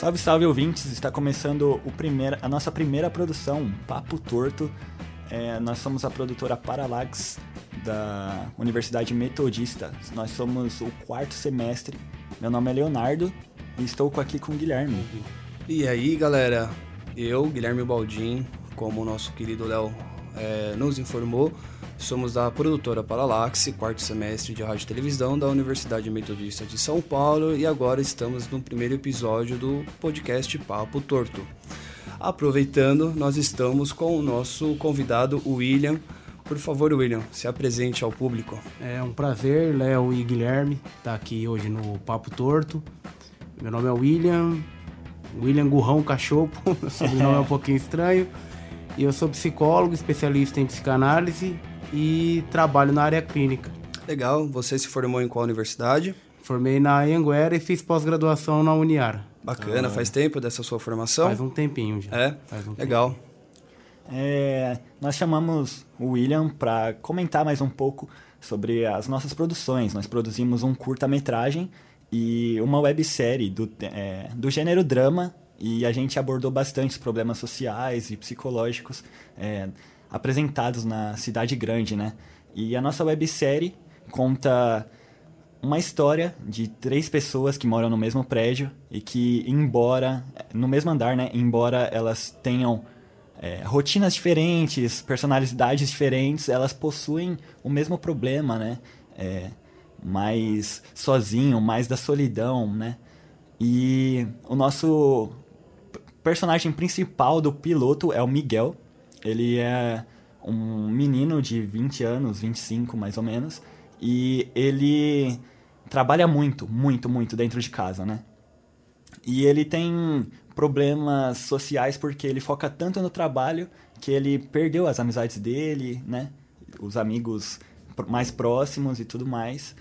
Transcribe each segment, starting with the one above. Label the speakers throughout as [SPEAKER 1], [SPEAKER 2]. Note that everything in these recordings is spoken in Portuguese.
[SPEAKER 1] Salve, salve ouvintes! Está começando o a nossa primeira produção, Papo Torto. É, nós somos a produtora Paralax da Universidade Metodista. Nós somos o quarto semestre. Meu nome é Leonardo e estou aqui com o Guilherme.
[SPEAKER 2] E aí, galera? Eu, Guilherme Baldin, como o nosso querido Léo é, nos informou, somos da produtora Paralaxe, quarto semestre de rádio e televisão da Universidade Metodista de São Paulo e agora estamos no primeiro episódio do podcast Papo Torto. Aproveitando, nós estamos com o nosso convidado William. Por favor, William, se apresente ao público.
[SPEAKER 3] É um prazer, Léo e Guilherme, estar aqui hoje no Papo Torto. Meu nome é William, William Gurrão Cachopo, meu sobrenome é um pouquinho estranho. E eu sou psicólogo, especialista em psicanálise e trabalho na área clínica.
[SPEAKER 2] Legal, você se formou em qual universidade?
[SPEAKER 3] Formei na Anguera e fiz pós-graduação na Uniara.
[SPEAKER 2] Bacana, ah, faz tempo dessa sua formação?
[SPEAKER 3] Faz um tempinho já.
[SPEAKER 2] É?
[SPEAKER 3] Um
[SPEAKER 2] Legal.
[SPEAKER 1] É, nós chamamos o William para comentar mais um pouco sobre as nossas produções. Nós produzimos um curta-metragem e uma websérie do, é, do gênero drama e a gente abordou bastante os problemas sociais e psicológicos é, apresentados na cidade grande, né? E a nossa websérie conta uma história de três pessoas que moram no mesmo prédio e que, embora no mesmo andar, né? Embora elas tenham é, rotinas diferentes, personalidades diferentes, elas possuem o mesmo problema, né? É, mais sozinho, mais da solidão, né? E o nosso personagem principal do piloto é o Miguel. Ele é um menino de 20 anos, 25 mais ou menos, e ele trabalha muito, muito, muito dentro de casa, né? E ele tem problemas sociais porque ele foca tanto no trabalho que ele perdeu as amizades dele, né? Os amigos mais próximos e tudo mais.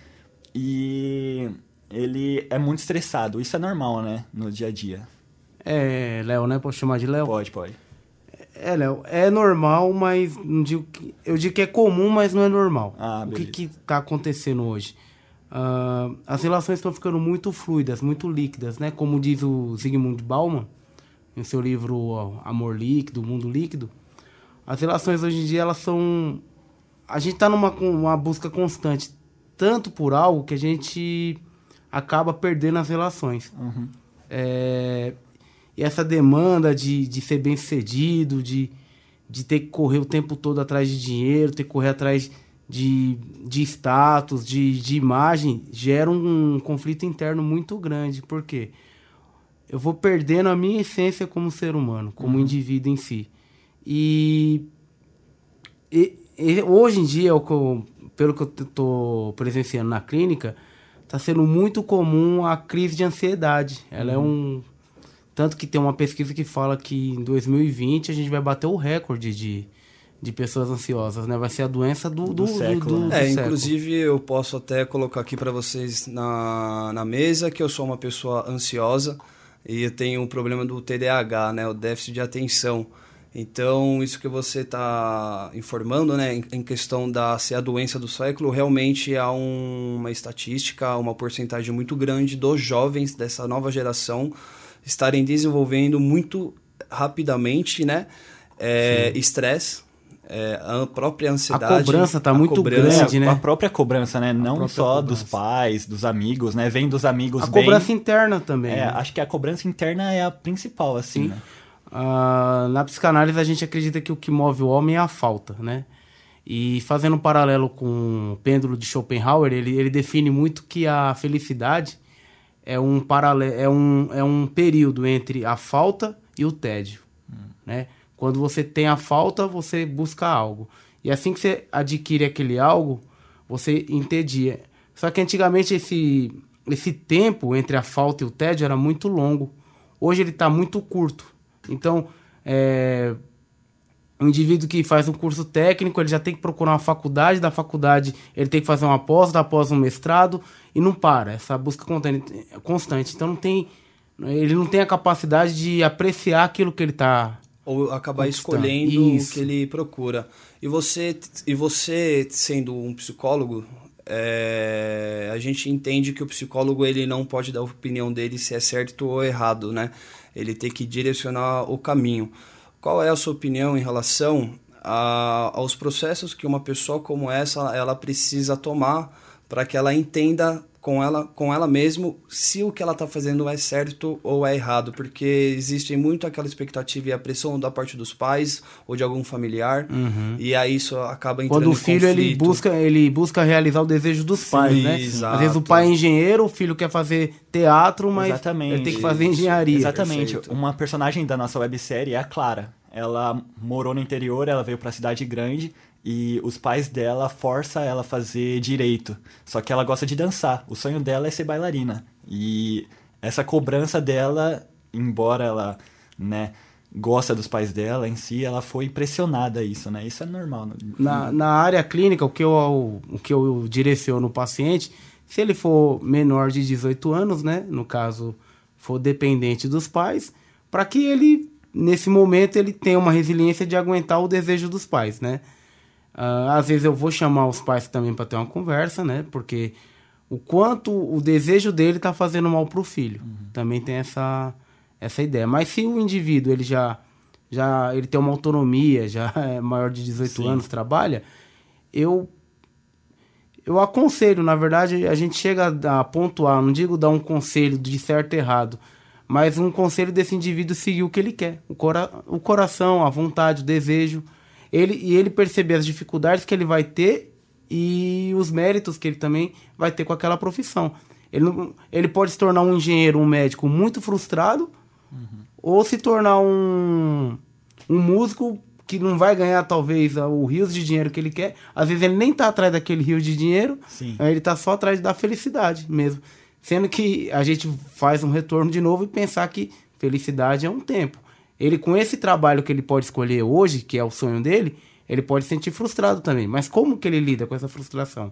[SPEAKER 1] E ele é muito estressado. Isso é normal, né? No dia a dia.
[SPEAKER 3] É, Léo, né? Posso chamar de Léo?
[SPEAKER 1] Pode, pode.
[SPEAKER 3] É, Léo, é normal, mas não digo que, eu digo que é comum, mas não é normal.
[SPEAKER 1] Ah,
[SPEAKER 3] o que que tá acontecendo hoje? Uh, as relações estão ficando muito fluidas, muito líquidas, né? Como diz o Zygmunt Bauman, em seu livro Amor Líquido, Mundo Líquido. As relações hoje em dia, elas são... A gente está numa uma busca constante, tanto por algo que a gente acaba perdendo as relações.
[SPEAKER 1] Uhum.
[SPEAKER 3] É, e essa demanda de, de ser bem sucedido, de, de ter que correr o tempo todo atrás de dinheiro, ter que correr atrás de, de status, de, de imagem, gera um, um conflito interno muito grande. Por quê? Eu vou perdendo a minha essência como ser humano, como uhum. indivíduo em si. E, e, e, hoje em dia, pelo que eu estou presenciando na clínica, está sendo muito comum a crise de ansiedade. Ela é uhum. é um tanto que tem uma pesquisa que fala que em 2020 a gente vai bater o recorde de, de pessoas ansiosas, né? Vai ser a doença do, do, do século. Do,
[SPEAKER 2] né? é, inclusive eu posso até colocar aqui para vocês na, na mesa que eu sou uma pessoa ansiosa e eu tenho um problema do TDAH, né? O déficit de atenção. Então, isso que você está informando, né, em, em, questão da ser a doença do século, realmente há um, uma estatística, uma porcentagem muito grande dos jovens dessa nova geração estarem desenvolvendo muito rapidamente, né? Estresse. É, a própria ansiedade.
[SPEAKER 3] A cobrança está muito cobrança, grande, né?
[SPEAKER 1] A própria cobrança, né? Não só cobrança. dos pais, dos amigos, né? Vem dos amigos
[SPEAKER 3] A
[SPEAKER 1] bem...
[SPEAKER 3] cobrança interna também.
[SPEAKER 1] É,
[SPEAKER 3] né?
[SPEAKER 1] acho que a cobrança interna é a principal, assim, Sim. né?
[SPEAKER 3] Uh, na psicanálise a gente acredita que o que move o homem é a falta, né? E fazendo um paralelo com o pêndulo de Schopenhauer, ele, ele define muito que a felicidade é um paralelo, é um, é um período entre a falta e o tédio, né? Quando você tem a falta, você busca algo. E assim que você adquire aquele algo, você entedia. Só que antigamente esse, esse tempo entre a falta e o tédio era muito longo. Hoje ele está muito curto. Então, é, um indivíduo que faz um curso técnico, ele já tem que procurar uma faculdade, da faculdade ele tem que fazer uma pós, da pós um mestrado, e não para, essa busca constante. Então não tem, ele não tem a capacidade de apreciar aquilo que ele está
[SPEAKER 2] ou acabar escolhendo Isso. o que ele procura. E você, e você sendo um psicólogo, é, a gente entende que o psicólogo ele não pode dar a opinião dele se é certo ou errado, né? Ele tem que direcionar o caminho. Qual é a sua opinião em relação a, aos processos que uma pessoa como essa ela precisa tomar para que ela entenda com ela, com ela mesmo se o que ela está fazendo é certo ou é errado, porque existe muito aquela expectativa e a pressão da parte dos pais ou de algum familiar, uhum. e aí isso acaba entrando
[SPEAKER 3] Quando o filho ele busca, ele busca realizar o desejo dos Sim, pais, né? Exato. Às vezes o pai é engenheiro, o filho quer fazer teatro, mas Exatamente. ele tem que fazer engenharia.
[SPEAKER 1] Exatamente. Perfeito. Uma personagem da nossa websérie é a Clara. Ela morou no interior, ela veio para a cidade grande e os pais dela forçam ela a fazer direito. Só que ela gosta de dançar. O sonho dela é ser bailarina. E essa cobrança dela, embora ela, né, gosta dos pais dela em si, ela foi pressionada a isso, né? Isso é normal. Né?
[SPEAKER 3] Na, na área clínica, o que, eu, o que eu direciono o paciente, se ele for menor de 18 anos, né, no caso, for dependente dos pais, para que ele, nesse momento, ele tenha uma resiliência de aguentar o desejo dos pais, né? Uh, às vezes eu vou chamar os pais também para ter uma conversa, né? Porque o quanto o desejo dele está fazendo mal para o filho. Uhum. Também tem essa, essa ideia. Mas se o indivíduo ele já, já ele tem uma autonomia, já é maior de 18 Sim. anos, trabalha, eu eu aconselho, na verdade, a gente chega a pontuar, não digo dar um conselho de certo e errado, mas um conselho desse indivíduo seguir o que ele quer. O, cora o coração, a vontade, o desejo ele, e ele perceber as dificuldades que ele vai ter e os méritos que ele também vai ter com aquela profissão. Ele, não, ele pode se tornar um engenheiro, um médico muito frustrado, uhum. ou se tornar um, um músico que não vai ganhar talvez o rios de dinheiro que ele quer. Às vezes ele nem está atrás daquele rio de dinheiro, Sim. ele está só atrás da felicidade mesmo. Sendo que a gente faz um retorno de novo e pensar que felicidade é um tempo. Ele, com esse trabalho que ele pode escolher hoje, que é o sonho dele, ele pode se sentir frustrado também. Mas como que ele lida com essa frustração?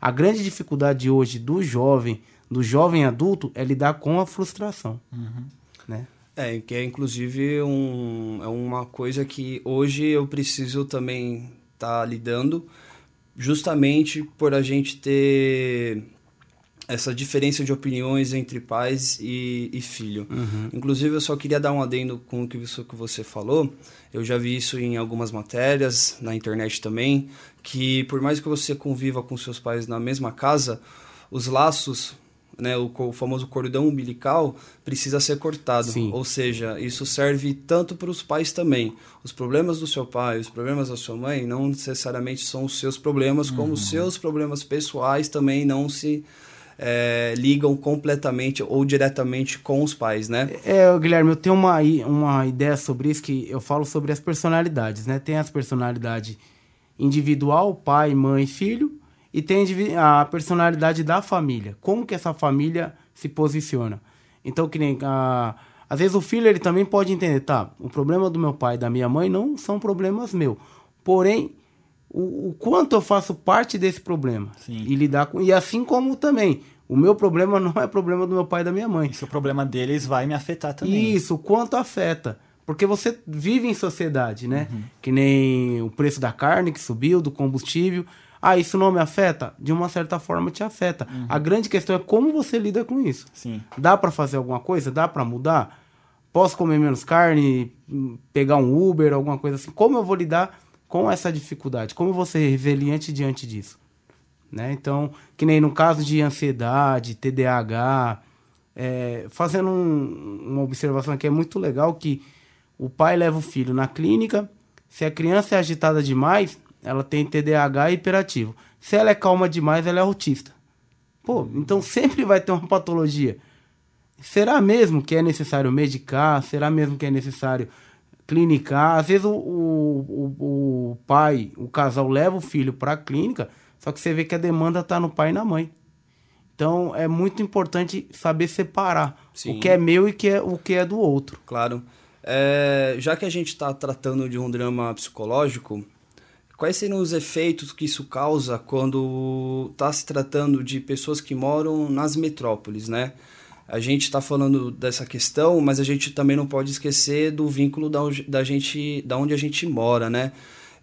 [SPEAKER 3] A grande dificuldade hoje do jovem, do jovem adulto, é lidar com a frustração. Uhum. Né?
[SPEAKER 2] É, que é inclusive um, é uma coisa que hoje eu preciso também estar tá lidando, justamente por a gente ter essa diferença de opiniões entre pais e, e filho. Uhum. Inclusive, eu só queria dar um adendo com o que você falou. Eu já vi isso em algumas matérias, na internet também, que por mais que você conviva com seus pais na mesma casa, os laços, né, o, o famoso cordão umbilical, precisa ser cortado. Sim. Ou seja, isso serve tanto para os pais também. Os problemas do seu pai, os problemas da sua mãe, não necessariamente são os seus problemas, como uhum. os seus problemas pessoais também não se é, ligam completamente ou diretamente com os pais, né?
[SPEAKER 3] É, Guilherme, eu tenho uma, uma ideia sobre isso que eu falo sobre as personalidades, né? Tem as personalidades individual, pai, mãe, filho, e tem a personalidade da família. Como que essa família se posiciona? Então, que nem a, às vezes o filho ele também pode entender, tá? O problema do meu pai e da minha mãe não são problemas meus. Porém, o, o quanto eu faço parte desse problema Sim. e lidar com e assim como também o meu problema não é problema do meu pai e da minha mãe.
[SPEAKER 1] E se o problema deles vai me afetar também.
[SPEAKER 3] Isso, o quanto afeta. Porque você vive em sociedade, né? Uhum. Que nem o preço da carne que subiu, do combustível. Ah, isso não me afeta? De uma certa forma te afeta. Uhum. A grande questão é como você lida com isso.
[SPEAKER 1] Sim.
[SPEAKER 3] Dá para fazer alguma coisa? Dá para mudar? Posso comer menos carne, pegar um Uber, alguma coisa assim? Como eu vou lidar com essa dificuldade? Como vou ser resiliente diante disso? Né? Então, que nem no caso de ansiedade, TDAH, é, fazendo um, uma observação que é muito legal que o pai leva o filho na clínica, se a criança é agitada demais, ela tem TDAH e hiperativo. Se ela é calma demais, ela é autista. Pô, então sempre vai ter uma patologia. Será mesmo que é necessário medicar? Será mesmo que é necessário clinicar? Às vezes o, o, o, o pai, o casal leva o filho para a clínica, só que você vê que a demanda está no pai e na mãe. Então é muito importante saber separar Sim. o que é meu e que é, o que é do outro.
[SPEAKER 2] Claro. É, já que a gente está tratando de um drama psicológico, quais seriam os efeitos que isso causa quando está se tratando de pessoas que moram nas metrópoles, né? A gente está falando dessa questão, mas a gente também não pode esquecer do vínculo da, da gente, da onde a gente mora, né?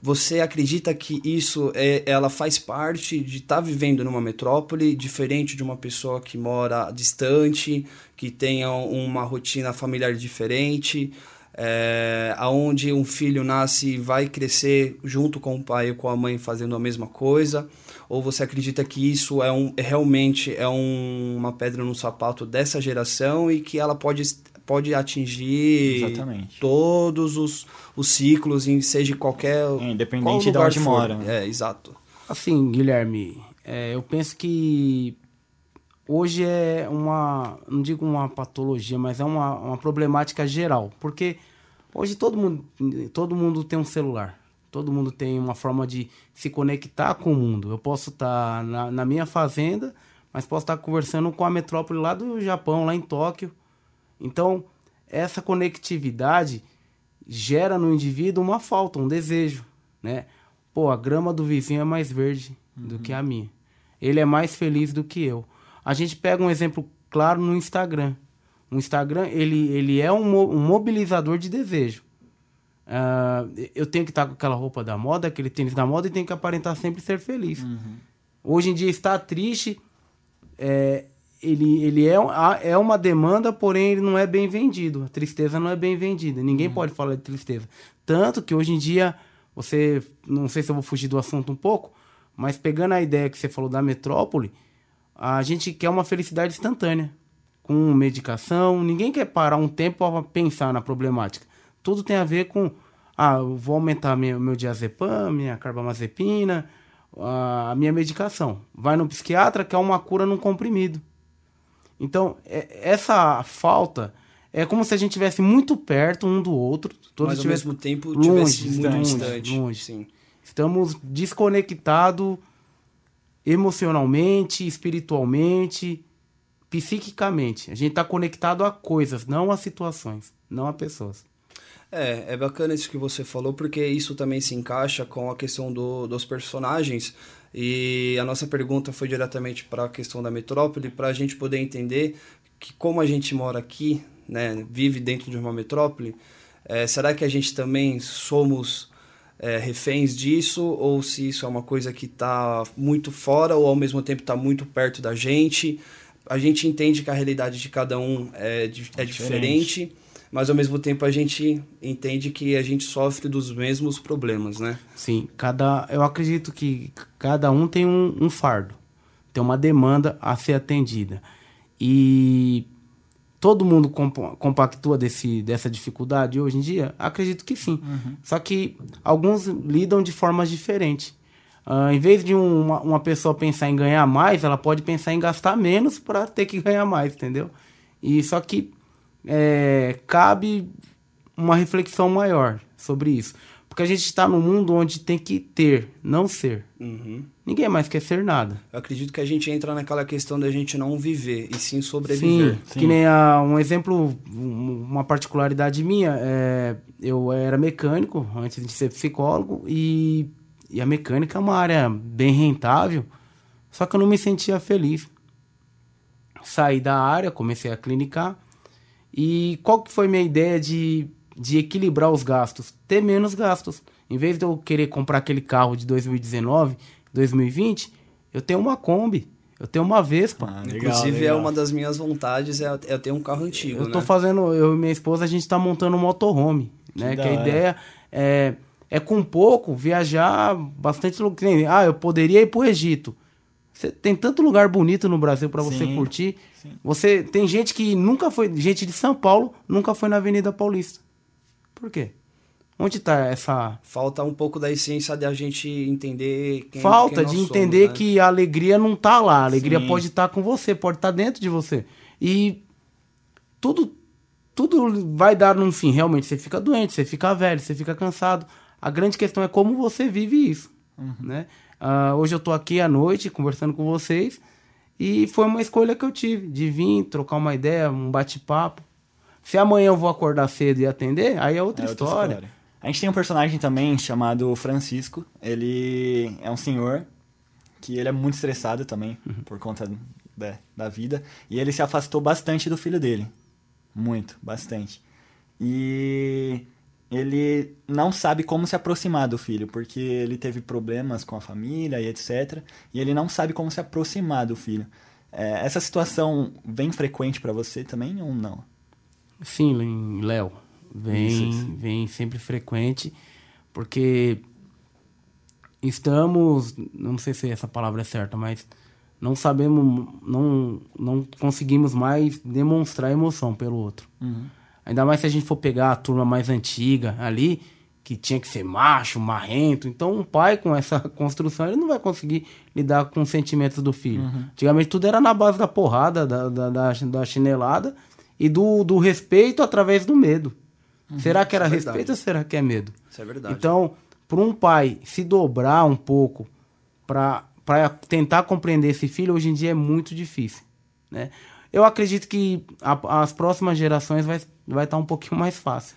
[SPEAKER 2] você acredita que isso é, ela faz parte de estar tá vivendo numa metrópole, diferente de uma pessoa que mora distante, que tenha uma rotina familiar diferente, é, aonde um filho nasce e vai crescer junto com o pai e com a mãe fazendo a mesma coisa? Ou você acredita que isso é um, realmente é um, uma pedra no sapato dessa geração e que ela pode pode atingir
[SPEAKER 1] Exatamente.
[SPEAKER 2] todos os, os ciclos, em seja qualquer.
[SPEAKER 1] É, independente de onde for. mora.
[SPEAKER 2] É, exato.
[SPEAKER 3] Assim, Guilherme, é, eu penso que hoje é uma, não digo uma patologia, mas é uma, uma problemática geral. Porque hoje todo mundo, todo mundo tem um celular. Todo mundo tem uma forma de se conectar com o mundo. Eu posso estar na, na minha fazenda, mas posso estar conversando com a metrópole lá do Japão, lá em Tóquio então, essa conectividade gera no indivíduo uma falta, um desejo, né? Pô, a grama do vizinho é mais verde uhum. do que a minha. Ele é mais feliz do que eu. A gente pega um exemplo claro no Instagram. O Instagram, ele, ele é um, um mobilizador de desejo. Uh, eu tenho que estar com aquela roupa da moda, aquele tênis da moda e tenho que aparentar sempre ser feliz. Uhum. Hoje em dia, estar triste é, ele, ele é, é uma demanda, porém ele não é bem vendido. A tristeza não é bem vendida. Ninguém uhum. pode falar de tristeza. Tanto que hoje em dia, você. Não sei se eu vou fugir do assunto um pouco, mas pegando a ideia que você falou da metrópole, a gente quer uma felicidade instantânea. Com medicação. Ninguém quer parar um tempo para pensar na problemática. Tudo tem a ver com. Ah, eu vou aumentar meu, meu diazepam, minha carbamazepina, a minha medicação. Vai no psiquiatra, quer uma cura num comprimido. Então, é, essa falta é como se a gente estivesse muito perto um do outro,
[SPEAKER 2] todos mas ao mesmo tempo longe, muito longe, distante.
[SPEAKER 3] Longe. Sim. Estamos desconectados emocionalmente, espiritualmente, psiquicamente. A gente está conectado a coisas, não a situações, não a pessoas.
[SPEAKER 2] É, é bacana isso que você falou, porque isso também se encaixa com a questão do, dos personagens e a nossa pergunta foi diretamente para a questão da metrópole, para a gente poder entender que como a gente mora aqui, né, vive dentro de uma metrópole, é, será que a gente também somos é, reféns disso ou se isso é uma coisa que está muito fora ou ao mesmo tempo está muito perto da gente? A gente entende que a realidade de cada um é, é diferente. diferente mas ao mesmo tempo a gente entende que a gente sofre dos mesmos problemas, né?
[SPEAKER 3] Sim, cada, eu acredito que cada um tem um, um fardo, tem uma demanda a ser atendida. E todo mundo compactua desse, dessa dificuldade hoje em dia? Acredito que sim. Uhum. Só que alguns lidam de formas diferentes. Uh, em vez de uma, uma pessoa pensar em ganhar mais, ela pode pensar em gastar menos para ter que ganhar mais, entendeu? E só que é, cabe uma reflexão maior sobre isso. Porque a gente está num mundo onde tem que ter, não ser. Uhum. Ninguém mais quer ser nada.
[SPEAKER 2] Eu acredito que a gente entra naquela questão da gente não viver, e sim sobreviver.
[SPEAKER 3] Sim, sim. que nem a, um exemplo, uma particularidade minha, é, eu era mecânico antes de ser psicólogo, e, e a mecânica é uma área bem rentável, só que eu não me sentia feliz. Saí da área, comecei a clinicar, e qual que foi minha ideia de, de equilibrar os gastos? Ter menos gastos. Em vez de eu querer comprar aquele carro de 2019, 2020, eu tenho uma Kombi. Eu tenho uma Vespa.
[SPEAKER 2] Ah, legal, Inclusive, é legal. é uma das minhas vontades, é, é ter um carro antigo.
[SPEAKER 3] Eu
[SPEAKER 2] né?
[SPEAKER 3] tô fazendo, eu e minha esposa, a gente tá montando um motorhome. Né? Que, que a ideia é, é com pouco viajar bastante lugar. Ah, eu poderia ir pro Egito. Você tem tanto lugar bonito no Brasil para você curtir. Sim. Você tem gente que nunca foi, gente de São Paulo, nunca foi na Avenida Paulista. Por quê? Onde está essa.
[SPEAKER 2] Falta um pouco da essência de a gente entender
[SPEAKER 3] quem Falta quem de entender somos, né? que a alegria não está lá. A alegria Sim. pode estar tá com você, pode estar tá dentro de você. E tudo, tudo vai dar num fim. Realmente, você fica doente, você fica velho, você fica cansado. A grande questão é como você vive isso. Uhum. Né? Uh, hoje eu estou aqui à noite conversando com vocês e foi uma escolha que eu tive de vir trocar uma ideia, um bate-papo. Se amanhã eu vou acordar cedo e atender, aí é outra, é outra história. história.
[SPEAKER 1] A gente tem um personagem também chamado Francisco. Ele é um senhor que ele é muito estressado também uhum. por conta da, da vida e ele se afastou bastante do filho dele. Muito, bastante. E ele não sabe como se aproximar do filho, porque ele teve problemas com a família e etc. E ele não sabe como se aproximar do filho. É, essa situação vem frequente para você também ou não?
[SPEAKER 3] Sim, Léo. Vem, isso, isso. vem sempre frequente, porque estamos, não sei se essa palavra é certa, mas não sabemos, não, não conseguimos mais demonstrar emoção pelo outro. Uhum. Ainda mais se a gente for pegar a turma mais antiga ali, que tinha que ser macho, marrento. Então, um pai com essa construção, ele não vai conseguir lidar com os sentimentos do filho. Uhum. Antigamente, tudo era na base da porrada, da, da, da, da chinelada e do, do respeito através do medo. Uhum. Será que era é respeito ou será que é medo?
[SPEAKER 2] Isso é verdade.
[SPEAKER 3] Então, para um pai se dobrar um pouco para tentar compreender esse filho, hoje em dia é muito difícil. Né? Eu acredito que a, as próximas gerações vai estar vai tá um pouquinho mais fácil.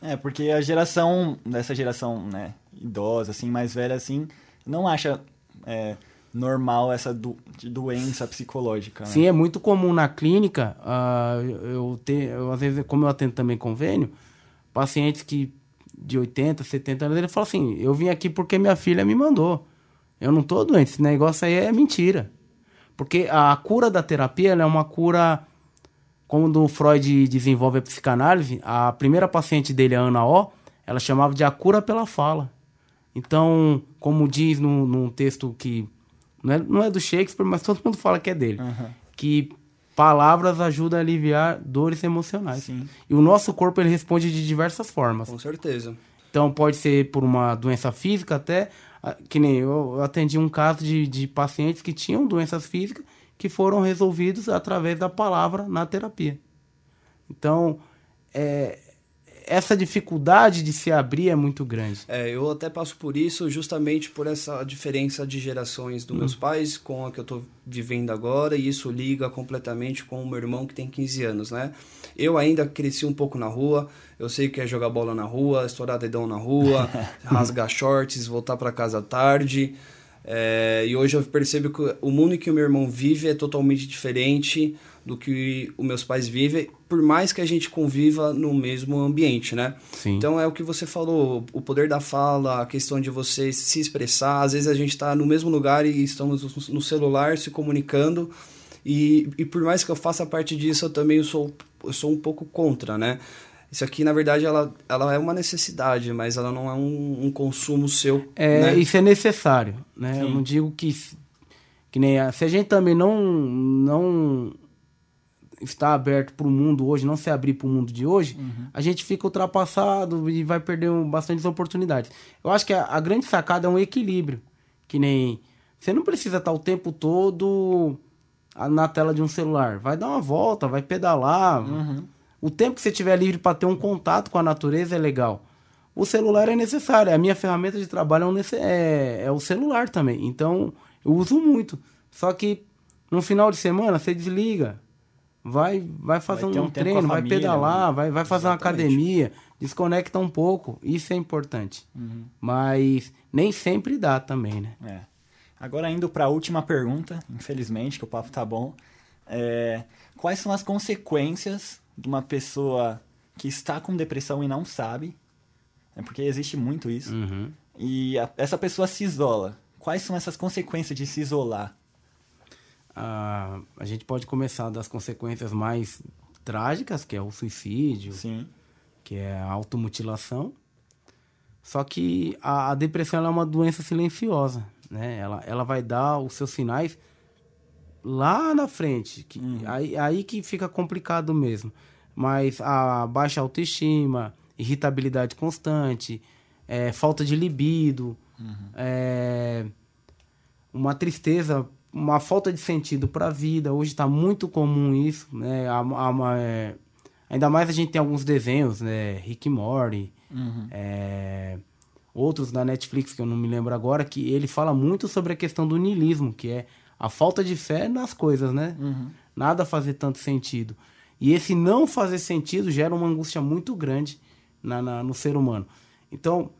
[SPEAKER 1] É, porque a geração, dessa geração né, idosa, assim, mais velha, assim, não acha é, normal essa do, doença psicológica. Né?
[SPEAKER 3] Sim, é muito comum na clínica, uh, eu, eu, às vezes, como eu atendo também convênio, pacientes que de 80, 70 anos, ele fala assim, eu vim aqui porque minha filha me mandou. Eu não tô doente, esse negócio aí é mentira. Porque a cura da terapia é uma cura quando o Freud desenvolve a psicanálise, a primeira paciente dele, a Ana O, ela chamava de a cura pela fala. Então, como diz num, num texto que não é, não é, do Shakespeare, mas todo mundo fala que é dele, uhum. que palavras ajudam a aliviar dores emocionais. Sim. E o nosso corpo ele responde de diversas formas.
[SPEAKER 2] Com certeza.
[SPEAKER 3] Então, pode ser por uma doença física até, que nem eu, atendi um caso de, de pacientes que tinham doenças físicas que foram resolvidos através da palavra na terapia. Então, é, essa dificuldade de se abrir é muito grande.
[SPEAKER 2] É, eu até passo por isso justamente por essa diferença de gerações dos hum. meus pais com a que eu estou vivendo agora, e isso liga completamente com o meu irmão que tem 15 anos, né? Eu ainda cresci um pouco na rua, eu sei que é jogar bola na rua, estourar dedão na rua, rasgar shorts, voltar para casa tarde. É, e hoje eu percebo que o mundo em que o meu irmão vive é totalmente diferente do que os meus pais vivem, por mais que a gente conviva no mesmo ambiente, né? Sim. Então é o que você falou, o poder da fala, a questão de você se expressar. Às vezes a gente está no mesmo lugar e estamos no celular se comunicando. E, e por mais que eu faça parte disso, eu também sou, eu sou um pouco contra, né? Isso aqui, na verdade, ela, ela é uma necessidade, mas ela não é um, um consumo seu.
[SPEAKER 3] É, né? Isso é necessário, né? Sim. Eu não digo que, que nem... A, se a gente também não, não está aberto para o mundo hoje, não se abrir para o mundo de hoje, uhum. a gente fica ultrapassado e vai perder bastantes oportunidades. Eu acho que a, a, grande sacada é um equilíbrio. Que nem... Você não precisa estar o tempo todo na tela de um celular. Vai dar uma volta, vai pedalar... Uhum o tempo que você tiver livre para ter um contato com a natureza é legal. O celular é necessário. A minha ferramenta de trabalho é, um, é, é o celular também. Então, eu uso muito. Só que no final de semana você desliga. Vai, vai fazer vai um, um treino, vai pedalar, né? vai, vai fazer Exatamente. uma academia, desconecta um pouco. Isso é importante. Uhum. Mas nem sempre dá também, né?
[SPEAKER 1] É. Agora indo para a última pergunta, infelizmente, que o papo tá bom. É, quais são as consequências de uma pessoa que está com depressão e não sabe, é porque existe muito isso, uhum. e a, essa pessoa se isola. Quais são essas consequências de se isolar?
[SPEAKER 3] Ah, a gente pode começar das consequências mais trágicas, que é o suicídio, Sim. que é a automutilação. Só que a, a depressão é uma doença silenciosa, né? Ela, ela vai dar os seus sinais lá na frente. Que, uhum. aí, aí que fica complicado mesmo. Mas a baixa autoestima, irritabilidade constante, é, falta de libido, uhum. é, uma tristeza, uma falta de sentido para a vida. Hoje está muito comum isso. Né? A, a, é, ainda mais a gente tem alguns desenhos, né? Rick Morty, uhum. é, outros da Netflix que eu não me lembro agora, que ele fala muito sobre a questão do niilismo, que é a falta de fé nas coisas, né? Uhum. Nada fazer tanto sentido. E esse não fazer sentido gera uma angústia muito grande na, na, no ser humano. Então,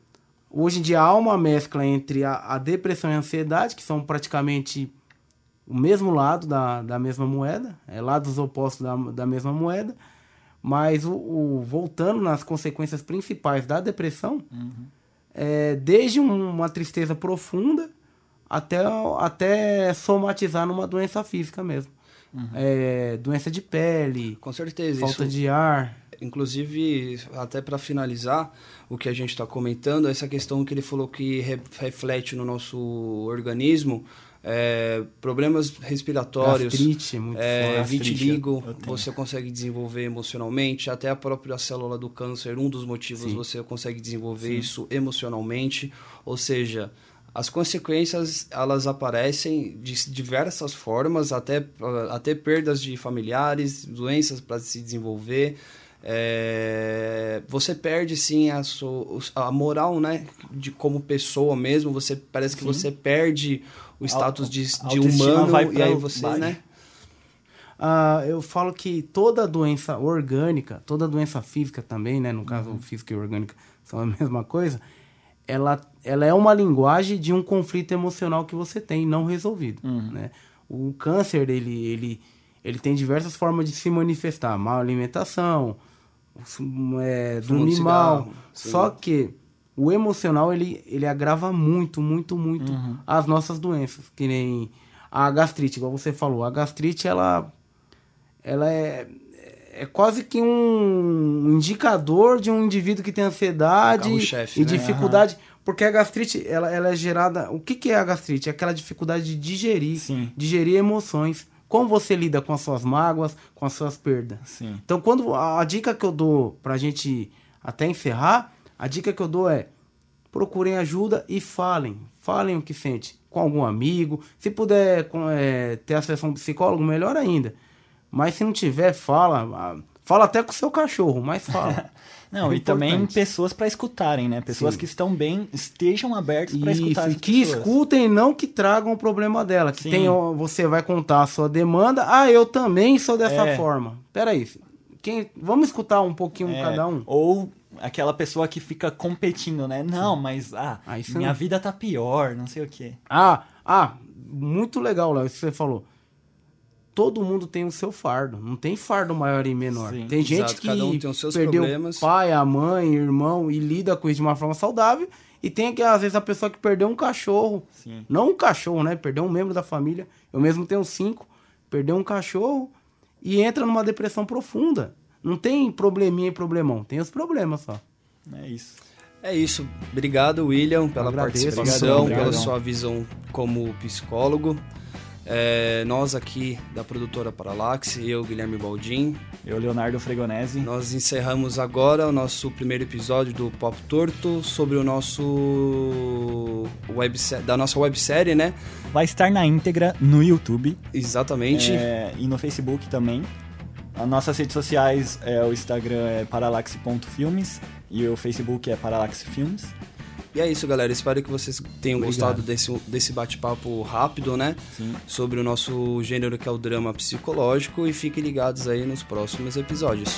[SPEAKER 3] hoje em dia há uma mescla entre a, a, depressão e a ansiedade, que são praticamente o mesmo lado da, da mesma moeda, é lados opostos da, da mesma moeda, Mas o, o voltando nas consequências principais da depressão, é, desde um- uma tristeza profunda até, até somatizar numa doença física mesmo. É, doença de pele,
[SPEAKER 2] Com certeza.
[SPEAKER 3] falta
[SPEAKER 2] isso,
[SPEAKER 3] de ar.
[SPEAKER 2] Inclusive, até para finalizar o que a gente está comentando, essa questão que ele falou que re- reflete no nosso organismo, é, problemas respiratórios,
[SPEAKER 3] Gastrite, muito
[SPEAKER 2] é.
[SPEAKER 1] Gastrite,
[SPEAKER 2] vitiligo, você consegue desenvolver emocionalmente, até a própria célula do câncer, um dos motivos
[SPEAKER 1] Sim.
[SPEAKER 2] você consegue desenvolver isso emocionalmente, ou seja, as consequências elas aparecem de diversas formas, até, até perdas de familiares, doenças para se desenvolver. É, você perde sim a, sua, a moral, né? De como pessoa mesmo. Você parece que
[SPEAKER 1] Sim.
[SPEAKER 2] você perde o status de,
[SPEAKER 1] a
[SPEAKER 2] de humano
[SPEAKER 1] vai
[SPEAKER 2] e
[SPEAKER 1] pra
[SPEAKER 2] aí você,
[SPEAKER 1] baixo.
[SPEAKER 2] né?
[SPEAKER 3] Ah, eu falo que toda doença orgânica, toda doença física também, né? No caso,
[SPEAKER 2] Uhum.
[SPEAKER 3] física e orgânica são a mesma coisa. Ela, ela é uma linguagem de um conflito emocional que você tem não resolvido,
[SPEAKER 2] Uhum.
[SPEAKER 3] né? O câncer, ele, ele, ele tem diversas formas de se manifestar. Má alimentação, é,
[SPEAKER 2] Fumo
[SPEAKER 3] dormir
[SPEAKER 2] de
[SPEAKER 3] mal.
[SPEAKER 2] cigarro, sim.
[SPEAKER 3] Só que o emocional, ele, ele agrava muito, muito, muito
[SPEAKER 2] Uhum.
[SPEAKER 3] as nossas doenças. Que nem a gastrite, igual você falou. A gastrite, ela ela é, é quase que um indicador de um indivíduo que tem ansiedade e
[SPEAKER 2] né?
[SPEAKER 3] dificuldade. Porque a gastrite, ela, ela é gerada... O que, que é a gastrite? É aquela dificuldade de digerir,
[SPEAKER 1] Sim.
[SPEAKER 3] digerir emoções. Como você lida com as suas mágoas, com as suas perdas.
[SPEAKER 1] Sim.
[SPEAKER 3] Então, quando a, a dica que eu dou pra gente até encerrar, a dica que eu dou é procurem ajuda e falem. Falem o que sente com algum amigo. Se puder com- é, ter acesso a um psicólogo, melhor ainda. Mas se não tiver, fala. Fala até com o seu cachorro, mas fala.
[SPEAKER 1] Não,
[SPEAKER 3] É
[SPEAKER 1] e também pessoas para escutarem, né? Pessoas
[SPEAKER 3] Sim.
[SPEAKER 1] que estão bem, estejam abertas para
[SPEAKER 3] Isso,
[SPEAKER 1] escutar
[SPEAKER 3] e
[SPEAKER 1] as
[SPEAKER 3] que
[SPEAKER 1] pessoas.
[SPEAKER 3] escutem, não que tragam o problema dela. Que
[SPEAKER 1] Sim.
[SPEAKER 3] tenham, você vai contar a sua demanda. Ah, eu também sou dessa
[SPEAKER 1] É.
[SPEAKER 3] forma. Peraí. Quem, vamos escutar um pouquinho
[SPEAKER 1] É,
[SPEAKER 3] cada um?
[SPEAKER 1] Ou aquela pessoa que fica competindo, né? Não, mas ah,
[SPEAKER 3] Ah, isso
[SPEAKER 1] minha
[SPEAKER 3] não-
[SPEAKER 1] vida tá pior, não sei o quê.
[SPEAKER 3] Ah, ah, muito legal, Léo, isso que você falou. Todo mundo tem o seu fardo, não tem fardo maior e menor.
[SPEAKER 1] Sim,
[SPEAKER 3] tem gente
[SPEAKER 2] exato,
[SPEAKER 3] que
[SPEAKER 2] cada um tem os seus
[SPEAKER 3] perdeu
[SPEAKER 2] problemas.
[SPEAKER 3] o pai, a mãe, irmão e lida com isso de uma forma saudável. E tem que, às vezes, a pessoa que perdeu um cachorro.
[SPEAKER 1] Sim.
[SPEAKER 3] Não um cachorro, né? Perdeu um membro da família. Eu mesmo tenho cinco. Perdeu um cachorro e entra numa depressão profunda. Não tem probleminha e problemão, tem os problemas só.
[SPEAKER 1] É isso.
[SPEAKER 2] É isso. Obrigado, William, pela
[SPEAKER 3] agradeço.
[SPEAKER 2] participação,
[SPEAKER 1] Obrigadão,
[SPEAKER 2] pela sua visão como psicólogo. É, nós aqui da produtora Paralaxe, eu, Guilherme Baldin,
[SPEAKER 1] Eu, Leonardo Fregonese.
[SPEAKER 2] nós encerramos agora o nosso primeiro episódio do Pop Torto sobre o nosso webse- da nossa websérie, né?
[SPEAKER 1] Vai estar na íntegra no YouTube
[SPEAKER 2] Exatamente.
[SPEAKER 1] é, e no Facebook também. As nossas redes sociais, é, o Instagram é paralaxe.filmes e o Facebook é Paralaxe Filmes.
[SPEAKER 2] E é isso, galera. Espero que vocês tenham
[SPEAKER 3] Obrigado.
[SPEAKER 2] gostado desse, desse bate-papo rápido, né?
[SPEAKER 1] Sim.
[SPEAKER 2] Sobre o nosso gênero que é o drama psicológico. E fiquem ligados aí nos próximos episódios.